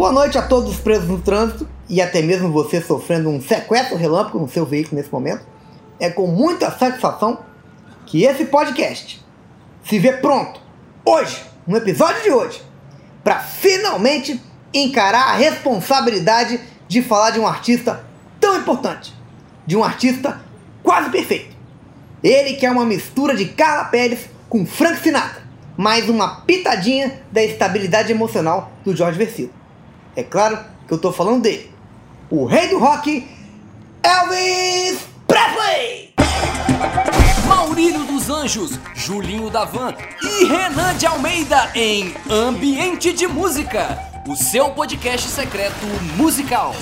Boa noite a todos presos no trânsito e até mesmo você sofrendo um sequestro relâmpago no seu veículo nesse momento. É com muita satisfação que esse podcast se vê pronto hoje, no episódio de hoje, para finalmente encarar a responsabilidade de falar de um artista tão importante, de um artista quase perfeito. Ele que é uma mistura de Carla Pérez com Frank Sinatra, mais uma pitadinha da estabilidade emocional do Jorge Versilo. É claro que eu tô falando dele, o rei do rock, Elvis Presley! Maurílio dos Anjos, Julinho da Van e Renan de Almeida em Ambiente de Música, o seu podcast secreto musical.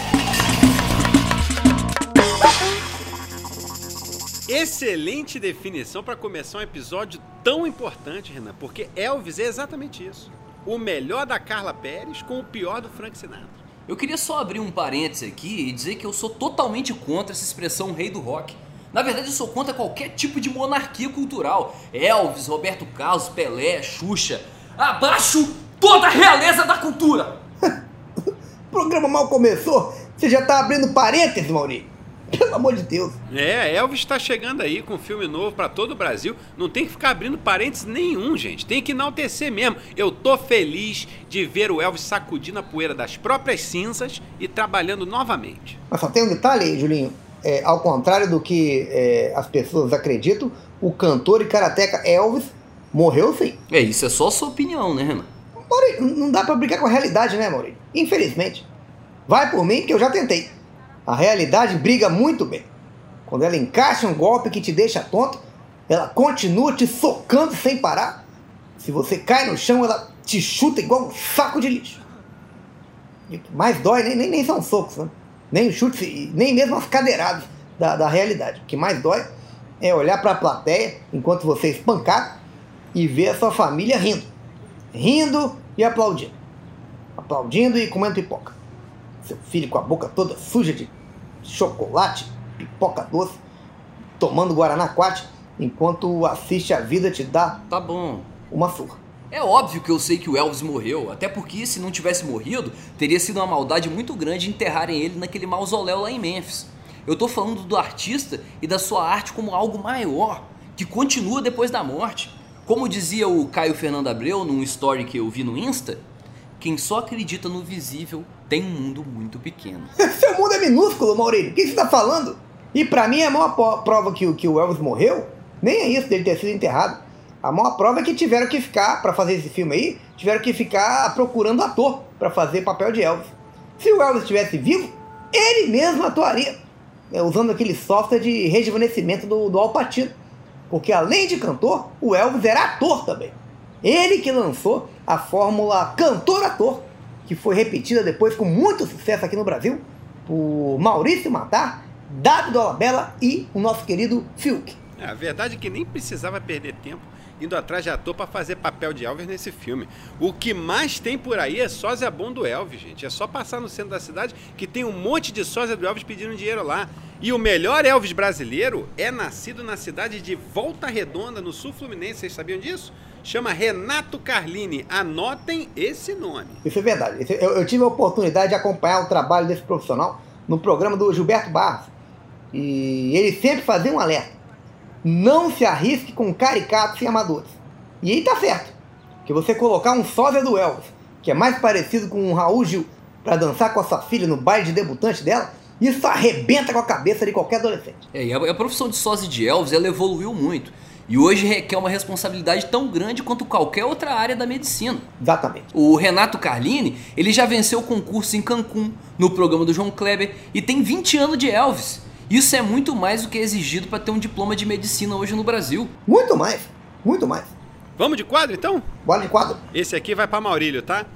Excelente definição para começar um episódio tão importante, Renan, porque Elvis é exatamente isso. O melhor da Carla Pérez com o pior do Frank Sinatra. Eu queria só abrir um parênteses aqui e dizer que eu sou totalmente contra essa expressão rei do rock. Na verdade, eu sou contra qualquer tipo de monarquia cultural. Elvis, Roberto Carlos, Pelé, Xuxa. Abaixo toda a realeza da cultura! o programa mal começou, você já tá abrindo parênteses, Maurício. Pelo amor de Deus. É, Elvis está chegando aí com um filme novo para todo o Brasil. Não tem que ficar abrindo parênteses nenhum, gente. Tem que enaltecer mesmo. Eu tô feliz de ver o Elvis sacudindo a poeira das próprias cinzas e trabalhando novamente. Mas só tem um detalhe, Julinho. É, ao contrário do que é, as pessoas acreditam, o cantor e karateca Elvis morreu sim. É, isso é só sua opinião, né, Renan? Maurício, não dá pra brigar com a realidade, né, Maurício? Infelizmente. Vai por mim que eu já tentei. A realidade briga muito bem. Quando ela encaixa um golpe que te deixa tonto, ela continua te socando sem parar. Se você cai no chão, ela te chuta igual um saco de lixo. E o que mais dói nem, nem, nem são socos, né? nem chutes, nem mesmo as cadeiradas da, da realidade. O que mais dói é olhar para a plateia enquanto você é espancado e ver a sua família rindo. Rindo e aplaudindo. Aplaudindo e comendo pipoca. Seu filho com a boca toda suja de chocolate, pipoca doce, tomando Guaraná Quate, enquanto assiste a vida te dar Tá bom. uma surra. É óbvio que eu sei que o Elvis morreu, até porque se não tivesse morrido, teria sido uma maldade muito grande enterrarem ele naquele mausoléu lá em Memphis. Eu tô falando do artista e da sua arte como algo maior, que continua depois da morte. Como dizia o Caio Fernando Abreu num story que eu vi no Insta, quem só acredita no visível tem um mundo muito pequeno. Seu mundo é minúsculo, Maurílio. O que você está falando? E pra mim a maior prova que, o- que o Elvis morreu, nem é isso dele ter sido enterrado. A maior prova é que tiveram que ficar, pra fazer esse filme aí, tiveram que ficar procurando ator pra fazer papel de Elvis. Se o Elvis estivesse vivo, ele mesmo atuaria, né, usando aquele software de rejuvenescimento do, do Al Pacino. Porque além de cantor, o Elvis era ator também. Ele que lançou a fórmula cantor-ator, que foi repetida depois com muito sucesso aqui no Brasil por Maurício Matar, Dado Dolabella e o nosso querido Fiuk. É, a verdade é que nem precisava perder tempo indo atrás de ator para fazer papel de Elvis nesse filme. O que mais tem por aí é sósia bom do Elvis, gente. É só passar no centro da cidade que tem um monte de sósia do Elvis pedindo dinheiro lá. E o melhor Elvis brasileiro é nascido na cidade de Volta Redonda, no sul fluminense. Vocês sabiam disso? Chama Renato Carlini. Anotem esse nome. Isso é verdade. Isso- Eu, eu tive a oportunidade de acompanhar o trabalho desse profissional no programa do Gilberto Barros. E ele sempre fazia um alerta. Não se arrisque com caricatos e amadores. E aí tá certo. Que você colocar um sósia do Elvis, que é mais parecido com um Raul Gil, pra dançar com a sua filha no baile de debutante dela, isso arrebenta com a cabeça de qualquer adolescente. É, e a, a profissão de sósia de Elvis, ela evoluiu muito. E hoje requer uma responsabilidade tão grande quanto qualquer outra área da medicina. Exatamente. O Renato Carlini, ele já venceu o concurso em Cancún, no programa do João Kleber, e tem 20 anos de Elvis. Isso é muito mais do que é exigido para ter um diploma de medicina hoje no Brasil. Muito mais. Muito mais. Vamos de quadro então? Bola de quadro. Esse aqui vai para Maurílio, tá?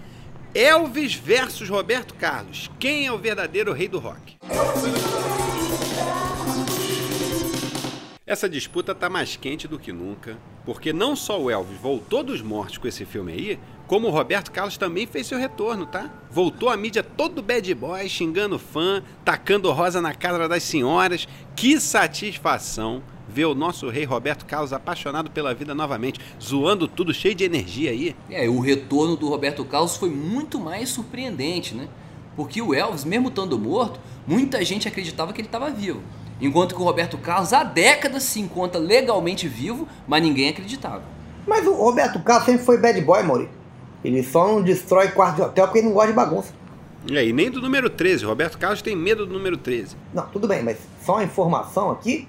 Elvis versus Roberto Carlos. Quem é o verdadeiro rei do rock? Essa disputa tá mais quente do que nunca, porque não só o Elvis voltou dos mortos com esse filme aí, como o Roberto Carlos também fez seu retorno, tá? Voltou a mídia todo bad boy, xingando fã, tacando rosa na cara das senhoras. Que satisfação ver o nosso rei Roberto Carlos apaixonado pela vida novamente, zoando tudo cheio de energia aí. É, o retorno do Roberto Carlos foi muito mais surpreendente, né? Porque o Elvis, mesmo estando morto, muita gente acreditava que ele estava vivo. Enquanto que o Roberto Carlos há décadas se encontra legalmente vivo, mas ninguém acreditava. Mas o Roberto Carlos sempre foi bad boy, Maurício. Ele só não destrói quarto de hotel porque ele não gosta de bagunça. E aí, nem do número 13. Roberto Carlos tem medo do número 13. Não, tudo bem, mas só uma informação aqui.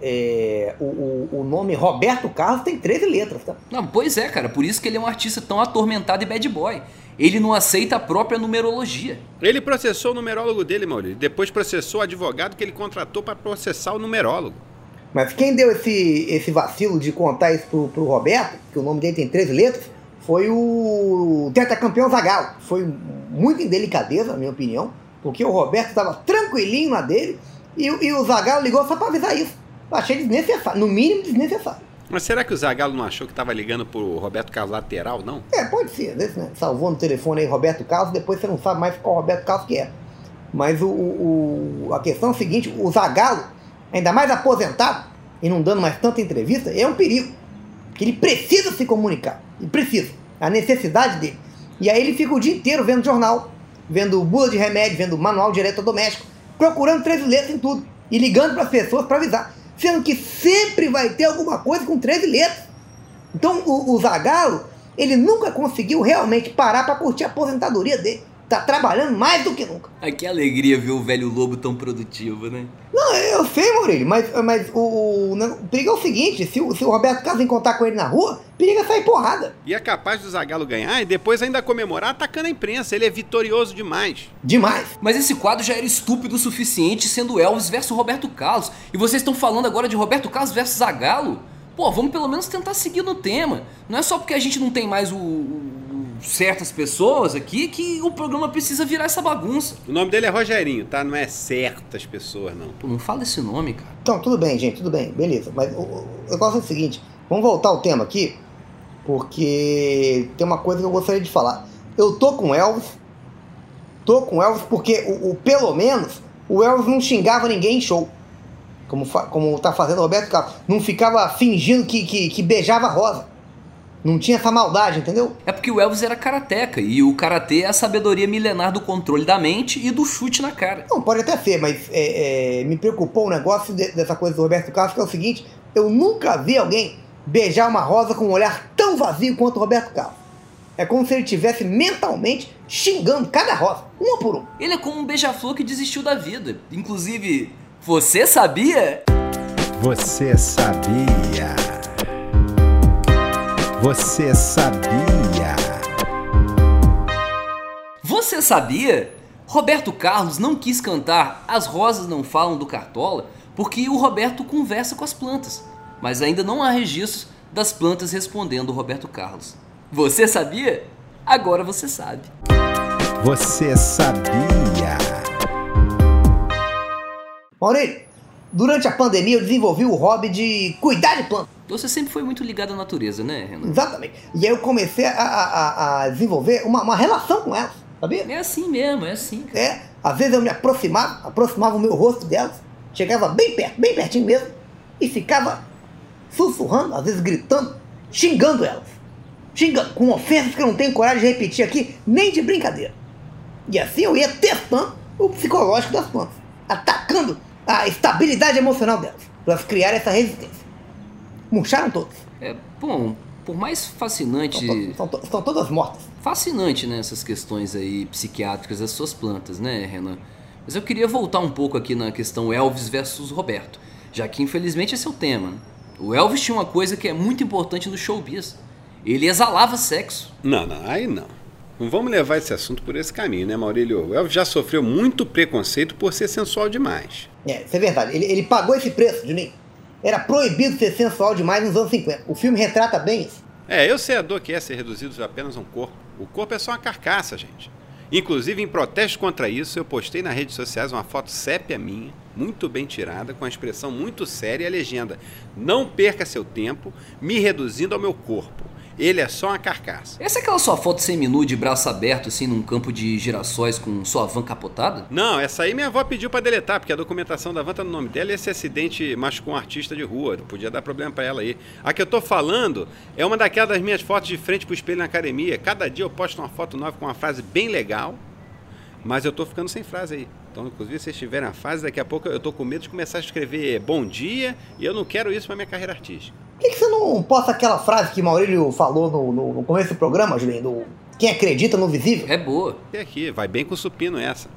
É, o, o, o, nome Roberto Carlos tem 13 letras, tá? Não, pois é, cara. Por isso que ele é um artista tão atormentado e bad boy. Ele não aceita a própria numerologia. Ele processou o numerólogo dele, Maurício. Depois processou o advogado que ele contratou para processar o numerólogo. Mas quem deu esse, esse vacilo de contar isso pro, pro Roberto, que o nome dele tem 13 letras, foi o tetracampeão Zagallo. Foi muito indelicadeza, na minha opinião, porque o Roberto estava tranquilinho na dele e, e o Zagallo ligou só para avisar isso. Achei desnecessário, no mínimo desnecessário. Mas será que o Zagallo não achou que estava ligando pro Roberto Carlos lateral, não? É, pode ser. Desse, né? Salvou no telefone aí Roberto Carlos, depois você não sabe mais qual Roberto Carlos que é. Mas o, o, a questão é o seguinte, o Zagallo, ainda mais aposentado, e não dando mais tanta entrevista, é um perigo. Porque ele precisa se comunicar. Ele precisa. A necessidade dele. E aí ele fica o dia inteiro vendo jornal, vendo bula de remédio, vendo manual de eletrodoméstico, procurando três letras em tudo. E ligando para as pessoas para avisar sendo que sempre vai ter alguma coisa com 13 letras. Então o, o Zagallo, ele nunca conseguiu realmente parar para curtir a aposentadoria dele. Tá trabalhando mais do que nunca. Ai, que alegria ver o velho lobo tão produtivo, né? Não, eu sei, Maurílio, mas, mas o, o, o perigo é o seguinte: se, o, se o Roberto Carlos encontrar com ele na rua, perigo é sair porrada. E é capaz do Zagallo ganhar e depois ainda comemorar atacando a imprensa. Ele é vitorioso demais. Demais. Mas esse quadro já era estúpido o suficiente sendo Elvis versus Roberto Carlos. E vocês estão falando agora de Roberto Carlos versus Zagallo? Pô, vamos pelo menos tentar seguir no tema. Não é só porque a gente não tem mais o, certas pessoas aqui que o programa precisa virar essa bagunça. O nome dele é Rogerinho, tá? Não é certas pessoas, não. Pô, não fala esse nome, cara. Então, tudo bem, gente, tudo bem, beleza. Mas o, o negócio é o seguinte: vamos voltar ao tema aqui, porque tem uma coisa que eu gostaria de falar. Eu tô com Elvis, tô com Elvis porque, o, o pelo menos, o Elvis não xingava ninguém em show. Como, como tá fazendo o Roberto Carlos. Não ficava fingindo que, que, que beijava rosa. Não tinha essa maldade, entendeu? É porque o Elvis era karateca e o karatê é a sabedoria milenar do controle da mente e do chute na cara. Não, pode até ser, mas é, é, me preocupou o negócio de, dessa coisa do Roberto Carlos, que é o seguinte: eu nunca vi alguém beijar uma rosa com um olhar tão vazio quanto o Roberto Carlos. É como se ele estivesse mentalmente xingando cada rosa, uma por uma. Ele é como um beija-flor que desistiu da vida. Inclusive, você sabia? Você sabia? Você sabia? Você sabia? Roberto Carlos não quis cantar As Rosas Não Falam do Cartola porque o Roberto conversa com as plantas, mas ainda não há registros das plantas respondendo o Roberto Carlos. Você sabia? Agora você sabe. Você sabia? Maurício, durante a pandemia eu desenvolvi o hobby de cuidar de plantas. Você sempre foi muito ligado à natureza, né, Renan? Exatamente. E aí eu comecei a, a, a desenvolver uma, uma, relação com elas, sabia? É assim mesmo, é assim. Cara. É, às vezes eu me aproximava, aproximava o meu rosto delas, chegava bem perto, bem pertinho mesmo, e ficava sussurrando, às vezes gritando, xingando elas. Xingando, com ofensas que eu não tenho coragem de repetir aqui, nem de brincadeira. E assim eu ia testando o psicológico das plantas, atacando a estabilidade emocional delas, para elas criarem essa resistência. Murcharam todos. É, bom, por mais fascinante. Estão, to estão todas mortas. Fascinante, né? Essas questões aí psiquiátricas das suas plantas, né, Renan? Mas eu queria voltar um pouco aqui na questão Elvis versus Roberto, já que infelizmente esse é o tema. Né? O Elvis tinha uma coisa que é muito importante no showbiz. Ele exalava sexo. Não, não, aí não. Não vamos levar esse assunto por esse caminho, né, Maurílio? O Elvis já sofreu muito preconceito por ser sensual demais. É, isso é verdade. Ele, ele pagou esse preço, Juninho. Era proibido ser sensual demais nos anos 50. O filme retrata bem isso. É, eu sei a dor que é ser reduzido a apenas um corpo. O corpo é só uma carcaça, gente. Inclusive, em protesto contra isso, eu postei nas redes sociais uma foto sépia minha, muito bem tirada, com a expressão muito séria e a legenda: Não perca seu tempo me reduzindo ao meu corpo. Ele é só uma carcaça. Essa é aquela sua foto semi-nu de braço aberto, assim, num campo de girassóis com sua van capotada? Não, essa aí minha avó pediu pra deletar, porque a documentação da van tá no nome dela e esse acidente machucou um artista de rua. Podia dar problema pra ela aí. A que eu tô falando é uma daquelas das minhas fotos de frente pro espelho na academia. Cada dia eu posto uma foto nova com uma frase bem legal, mas eu tô ficando sem frase aí. Então, inclusive, se vocês tiverem a fase, daqui a pouco eu tô com medo de começar a escrever bom dia e eu não quero isso pra minha carreira artística. Por que, que você não posta aquela frase que Maurílio falou no, no, no começo do programa, Julinho? Do quem acredita no visível? É boa. E aqui, vai bem com o supino essa.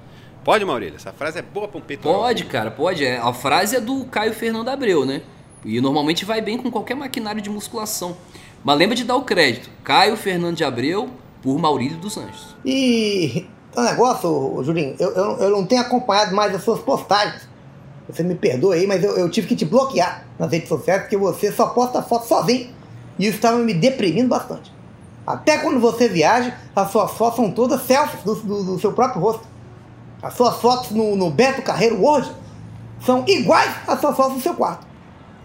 Pode, Maurílio? Essa frase é boa pra um peitoral. Pode, cara, pode. É, A frase é do Caio Fernando Abreu, né? E normalmente vai bem com qualquer maquinário de musculação. Mas lembra de dar o crédito. Caio Fernando de Abreu por Maurílio dos Anjos. E o negócio, Julinho, eu, eu, eu não tenho acompanhado mais as suas postagens. Você me perdoa aí, mas eu, eu tive que te bloquear nas redes sociais porque você só posta foto sozinho. E isso estava me deprimindo bastante. Até quando você viaja, as suas fotos são todas selfies do, do- do seu próprio rosto. As suas fotos no, no Beto Carreiro World são iguais às suas fotos no seu quarto.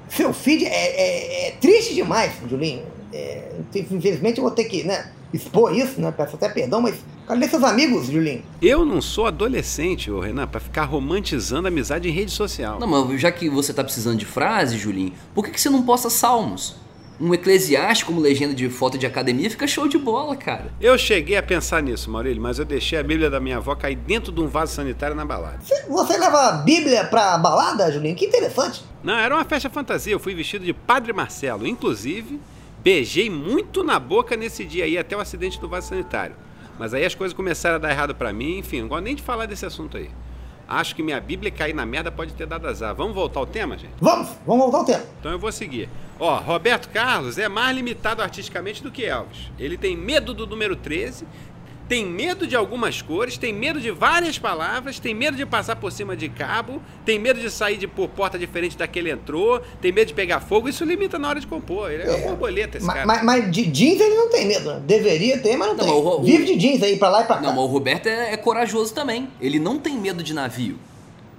Seu feed é, é- é triste demais, Julinho. É, infelizmente eu vou ter que né, expor isso, né? Peço até perdão, mas cadê seus amigos, Julinho? Eu não sou adolescente, ô Renan, pra ficar romantizando amizade em rede social. Não, mas já que você tá precisando de frase, Julinho, por que, que você não posta salmos? Um eclesiástico como legenda de foto de academia fica show de bola, cara. Eu cheguei a pensar nisso, Maurílio, mas eu deixei a Bíblia da minha avó cair dentro de um vaso sanitário na balada. Você, você leva a Bíblia pra balada, Julinho? Que interessante. Não, era uma festa fantasia. Eu fui vestido de Padre Marcelo. Inclusive, beijei muito na boca nesse dia aí, até o acidente do vaso sanitário. Mas aí as coisas começaram a dar errado pra mim. Enfim, não gosto nem de falar desse assunto aí. Acho que minha Bíblia cair na merda pode ter dado azar. Vamos voltar ao tema, gente? Vamos, vamos voltar ao tema. Então eu vou seguir. Ó, Roberto Carlos é mais limitado artisticamente do que Elvis. Ele tem medo do número 13, tem medo de algumas cores, tem medo de várias palavras, tem medo de passar por cima de cabo, tem medo de sair de por porta diferente da que ele entrou, tem medo de pegar fogo. Isso limita na hora de compor. Ele é, uma borboleta esse Ma- cara. Mas, mas de jeans ele não tem medo. né? Deveria ter, mas não, Não, tem. mas o- o- Vive de jeans aí pra lá e pra cá. Não, mas o Roberto é, é corajoso também. Ele não tem medo de navio.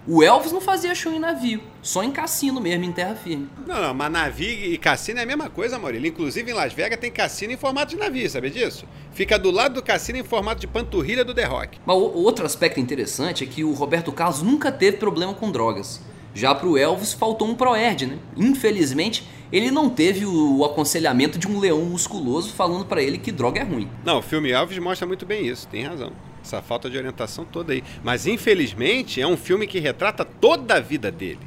O Elvis não fazia show em navio, só em cassino mesmo, em terra firme. Não, não, mas navio e cassino é a mesma coisa, Maurílio. Inclusive em Las Vegas tem cassino em formato de navio, sabe disso? Fica do lado do cassino em formato de panturrilha do The Rock. Mas o outro aspecto interessante é que o Roberto Carlos nunca teve problema com drogas. Já pro Elvis faltou um proerd, né? Infelizmente, ele não teve o, o aconselhamento de um leão musculoso falando pra ele que droga é ruim. Não, o filme Elvis mostra muito bem isso, tem razão. Essa falta de orientação toda aí. Mas infelizmente é um filme que retrata toda a vida dele.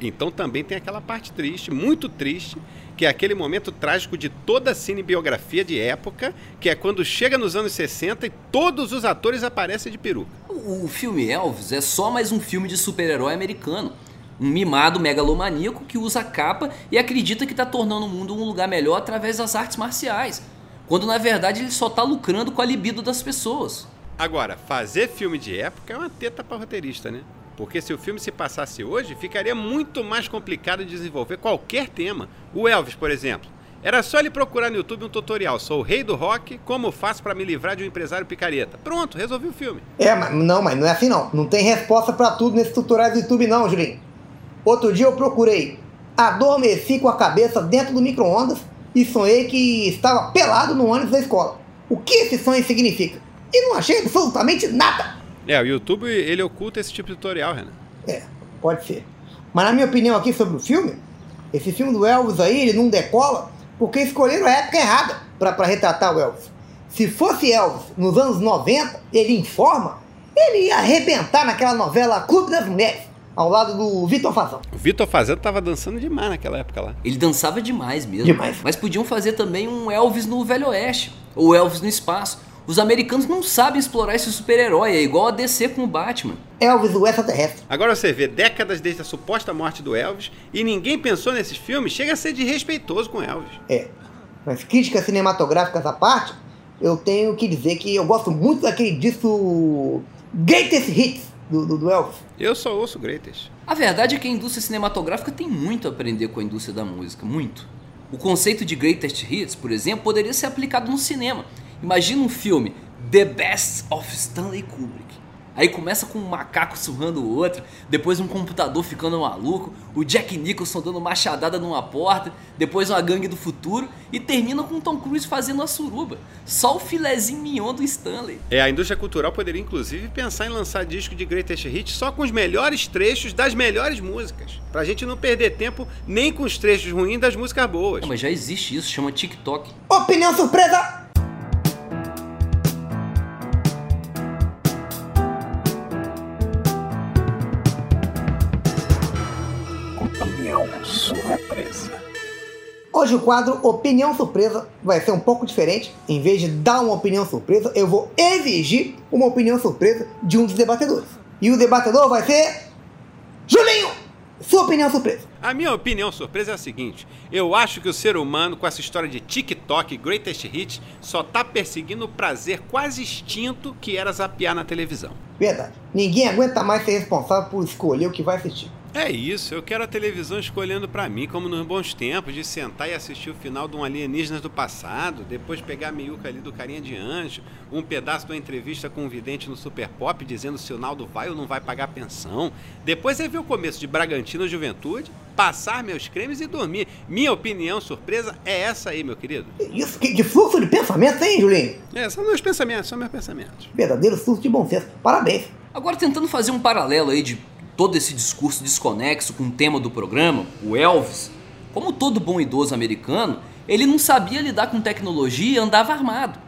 Então também tem aquela parte triste, muito triste, que é aquele momento trágico de toda a cinebiografia de época, que é quando chega nos anos 60 e todos os atores aparecem de peruca. O, filme Elvis é só mais um filme de super-herói americano. Um mimado megalomaníaco que usa capa e acredita que tá tornando o mundo um lugar melhor através das artes marciais. Quando na verdade ele só tá lucrando com a libido das pessoas. Agora, fazer filme de época é uma teta para roteirista, né? Porque se o filme se passasse hoje, ficaria muito mais complicado de desenvolver qualquer tema. O Elvis, por exemplo. Era só ele procurar no YouTube um tutorial. Sou o rei do rock, como faço para me livrar de um empresário picareta? Pronto, resolvi o filme. É, mas não, mas não é assim não. Não tem resposta pra tudo nesse tutorial do YouTube não, Julinho. Outro dia eu procurei. Adormeci com a cabeça dentro do micro-ondas e sonhei que estava pelado no ônibus da escola. O que esse sonho significa? E não achei absolutamente nada. É, o YouTube, ele oculta esse tipo de tutorial, Renan. É, pode ser. Mas na minha opinião aqui sobre o filme, esse filme do Elvis aí, ele não decola porque escolheram a época errada pra pra retratar o Elvis. Se fosse Elvis nos anos 90, ele informa, ele ia arrebentar naquela novela Clube das Mulheres, ao lado do Vitor Fazão. O Vitor Fazendo tava dançando demais naquela época lá. Ele dançava demais mesmo. Demais. Mas podiam fazer também um Elvis no Velho Oeste, ou Elvis no espaço. Os americanos não sabem explorar esse super-herói, é igual a DC com o Batman. Elvis, o extraterrestre. Agora você vê décadas desde a suposta morte do Elvis e ninguém pensou nesses filmes, chega a ser desrespeitoso com Elvis. É. Mas críticas cinematográficas à parte, eu tenho que dizer que eu gosto muito daquele disco Greatest Hits do, do, do Elvis. Eu só ouço Greatest. A verdade é que a indústria cinematográfica tem muito a aprender com a indústria da música, muito. O conceito de greatest hits, por exemplo, poderia ser aplicado no cinema. Imagina um filme The Best of Stanley Kubrick. Aí começa com um macaco surrando o outro, depois um computador ficando maluco, o Jack Nicholson dando machadada numa porta, depois uma gangue do futuro e termina com Tom Cruise fazendo a suruba. Só o filezinho mignon do Stanley. É, a indústria cultural poderia inclusive pensar em lançar disco de Greatest Hits só com os melhores trechos das melhores músicas. Pra gente não perder tempo nem com os trechos ruins das músicas boas. Não, mas já existe isso, chama TikTok. Opinião surpresa! Hoje o quadro Opinião Surpresa vai ser um pouco diferente. Em vez de dar uma opinião surpresa, eu vou exigir uma opinião surpresa de um dos debatedores. E o debatedor vai ser. Julinho! Sua opinião surpresa. A minha opinião surpresa é a seguinte: eu acho que o ser humano, com essa história de TikTok e Greatest Hits, só tá perseguindo o prazer quase extinto que era zapear na televisão. Verdade. Ninguém aguenta mais ser responsável por escolher o que vai assistir. É isso, eu quero a televisão escolhendo pra mim, como nos bons tempos, de sentar e assistir o final de um Alienígenas do passado, depois pegar a meiuca ali do Carinha de Anjo, um pedaço de uma entrevista com um vidente no Super Pop dizendo se o Naldo vai ou não vai pagar pensão, depois é ver o começo de Bragantino Juventude, passar meus cremes e dormir. Minha opinião surpresa é essa aí, meu querido. Isso, que, que fluxo de pensamento, hein, Julinho? É, são meus pensamentos, são meus pensamentos. Verdadeiro fluxo de bom senso. Parabéns. Agora tentando fazer um paralelo aí de todo esse discurso desconexo com o tema do programa, o Elvis, como todo bom idoso americano, ele não sabia lidar com tecnologia e andava armado.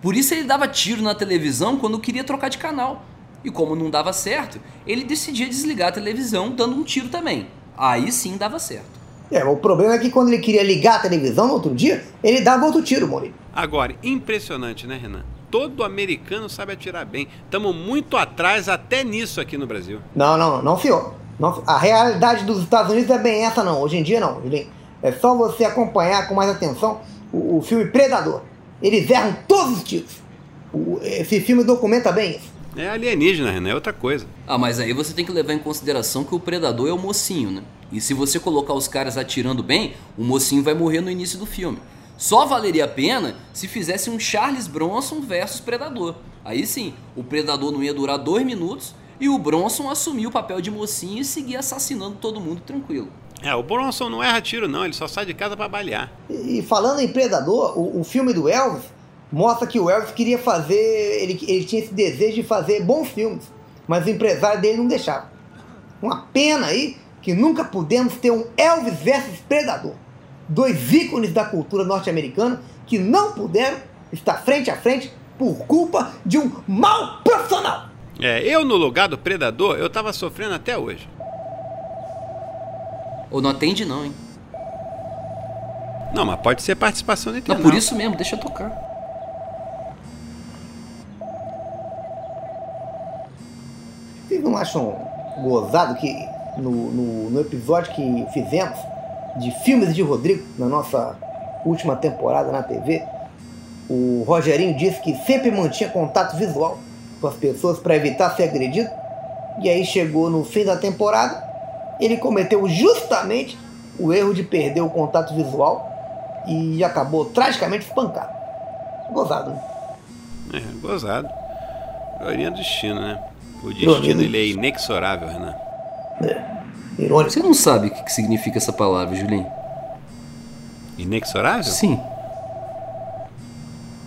Por isso ele dava tiro na televisão quando queria trocar de canal. E como não dava certo, ele decidia desligar a televisão dando um tiro também. Aí sim dava certo. É, o problema é que quando ele queria ligar a televisão no outro dia, ele dava outro tiro, Maurício. Agora, impressionante, né, Renan? Todo americano sabe atirar bem. Estamos muito atrás até nisso aqui no Brasil. Não, não, não, senhor. Não, a realidade dos Estados Unidos é bem essa, não. Hoje em dia, não, Julinho. É só você acompanhar com mais atenção o, o filme Predador. Eles erram todos os tiros. O- esse filme documenta bem isso. É alienígena, Renan, é outra coisa. Ah, mas aí você tem que levar em consideração que o predador é o mocinho, né? E se você colocar os caras atirando bem, o mocinho vai morrer no início do filme. Só valeria a pena se fizesse um Charles Bronson versus Predador. Aí sim, o Predador não ia durar dois minutos e o Bronson assumia o papel de mocinho e seguia assassinando todo mundo tranquilo. É, o Bronson não erra tiro, não, ele só sai de casa pra balear. E, e falando em Predador, o, o filme do Elvis mostra que o Elvis queria fazer. Ele, ele tinha esse desejo de fazer bons filmes, mas o empresário dele não deixava. Uma pena aí que nunca pudemos ter um Elvis versus Predador. Dois ícones da cultura norte-americana que não puderam estar frente a frente por culpa de um mau profissional. É, eu no lugar do predador, eu tava sofrendo até hoje. Ou não atende não, hein? Não, mas pode ser participação do Não, internauta. por isso mesmo, deixa eu tocar. Vocês não acham gozado que no, no, no episódio que fizemos de filmes de Rodrigo, na nossa última temporada na TV, o Rogerinho disse que sempre mantinha contato visual com as pessoas para evitar ser agredido. E aí chegou no fim da temporada, ele cometeu justamente o erro de perder o contato visual e acabou tragicamente espancado. Gozado, né? É, gozado. Ironia do destino, né? O destino ele é inexorável, Renan. Irônico. Você não sabe o que significa essa palavra, Julinho? Inexorável? Sim.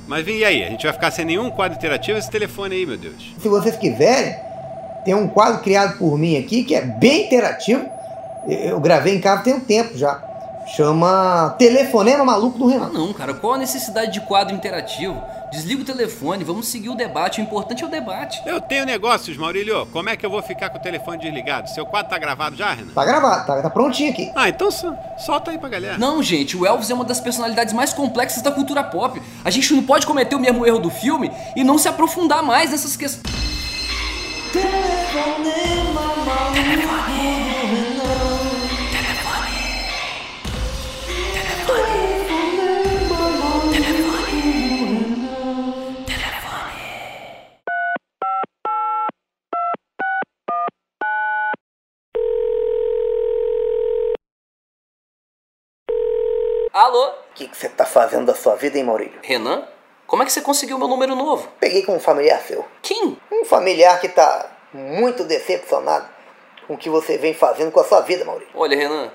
Mas vem e aí, a gente vai ficar sem nenhum quadro interativo esse telefone aí, meu Deus. Se vocês quiserem, tem um quadro criado por mim aqui que é bem interativo. Eu gravei em casa tem um tempo já. Chama Telefonema Maluco do Ah Renato. não, cara, qual a necessidade de quadro interativo? Desliga o telefone, vamos seguir o debate, o importante é o debate. Eu tenho negócios, Maurílio. Como é que eu vou ficar com o telefone desligado? Seu quadro tá gravado já, Renan? Tá gravado, tá, tá prontinho aqui. Ah, então so- solta aí pra galera. Não, gente, o Elvis é uma das personalidades mais complexas da cultura pop. A gente não pode cometer o mesmo erro do filme e não se aprofundar mais nessas questões. Alô? O que você tá fazendo da sua vida, hein, Maurílio? Renan? Como é que você conseguiu meu número novo? Peguei com um familiar seu. Quem? Um familiar que tá muito decepcionado com o que você vem fazendo com a sua vida, Maurício. Olha, Renan,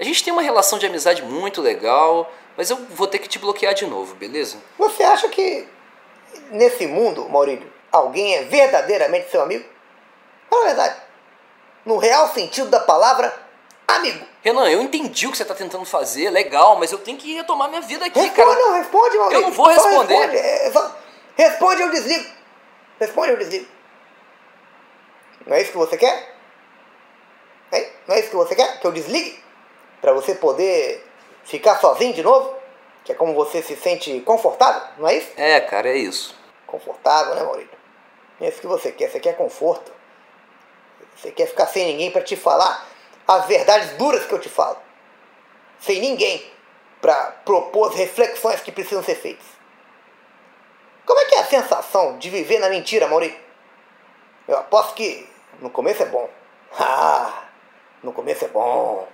a gente tem uma relação de amizade muito legal, mas eu vou ter que te bloquear de novo, beleza? Você acha que nesse mundo, Maurílio, alguém é verdadeiramente seu amigo? Fala a verdade. No real sentido da palavra, amigo. Renan, eu entendi o que você tá tentando fazer, legal, mas eu tenho que retomar minha vida aqui, Responde, cara. não, responde, Maurício. Eu não vou Só responder. Responde, é, só- responde, eu desligo. Responde, eu desligo. Não é isso que você quer? Hein? Não é isso que você quer? Que eu desligue? Pra você poder ficar sozinho de novo? Que é como você se sente confortável, não é isso? É, cara, é isso. Confortável, né, Maurício? É isso que você quer. Você quer conforto. Você quer ficar sem ninguém pra te falar as verdades duras que eu te falo. Sem ninguém pra propor as reflexões que precisam ser feitas. Como é que é a sensação de viver na mentira, Maurício? Eu aposto que no começo é bom. Ah, no começo é bom.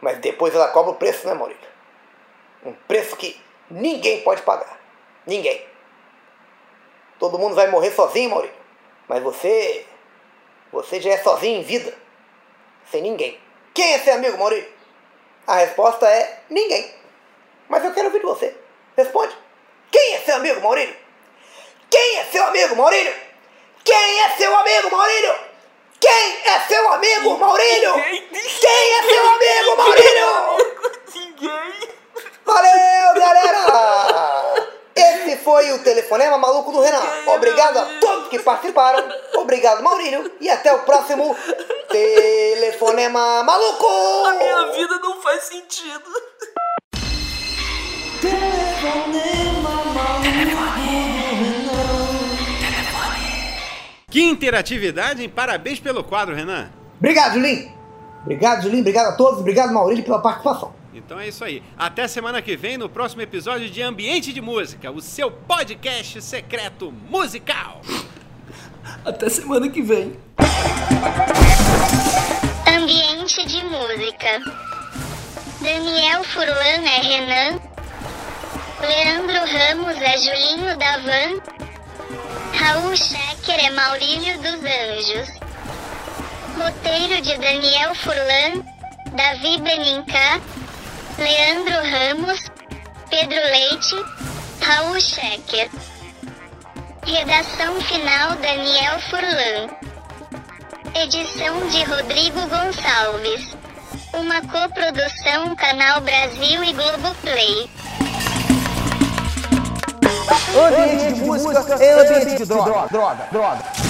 Mas depois ela cobra o preço, né, Maurício? Um preço que ninguém pode pagar. Ninguém. Todo mundo vai morrer sozinho, Maurício. Mas você. Você já é sozinho em vida. Sem ninguém. Quem é seu amigo, Maurício? A resposta é ninguém. Mas eu quero ouvir de você. Responde. Quem é seu amigo, Maurício? Quem é seu amigo, Maurício? Quem é seu amigo, Maurício? Quem é seu amigo, Maurício? Quem é seu amigo? Ninguém. Valeu, galera! Esse foi o Telefonema Maluco do Renan. Obrigado a todos que participaram. Obrigado, Maurílio. E até o próximo Telefonema Maluco! A minha vida não faz sentido. Que interatividade, hein? Parabéns pelo quadro, Renan. Obrigado, Julinho. Obrigado, Julinho. Obrigado a todos. Obrigado, Maurílio, pela participação. Então é isso aí. Até semana que vem no próximo episódio de Ambiente de Música, o seu podcast secreto musical. Até semana que vem. Ambiente de música. Daniel Furlan é Renan. Leandro Ramos é Julinho da Van. Raul Schecker é Maurílio dos Anjos. Roteiro de Daniel Furlan, Davi Benincá, Leandro Ramos, Pedro Leite, Raul Schecker. Redação final Daniel Furlan. Edição de Rodrigo Gonçalves. Uma coprodução Canal Brasil e Globoplay. Ambiente de música ambiente de droga. Droga, droga.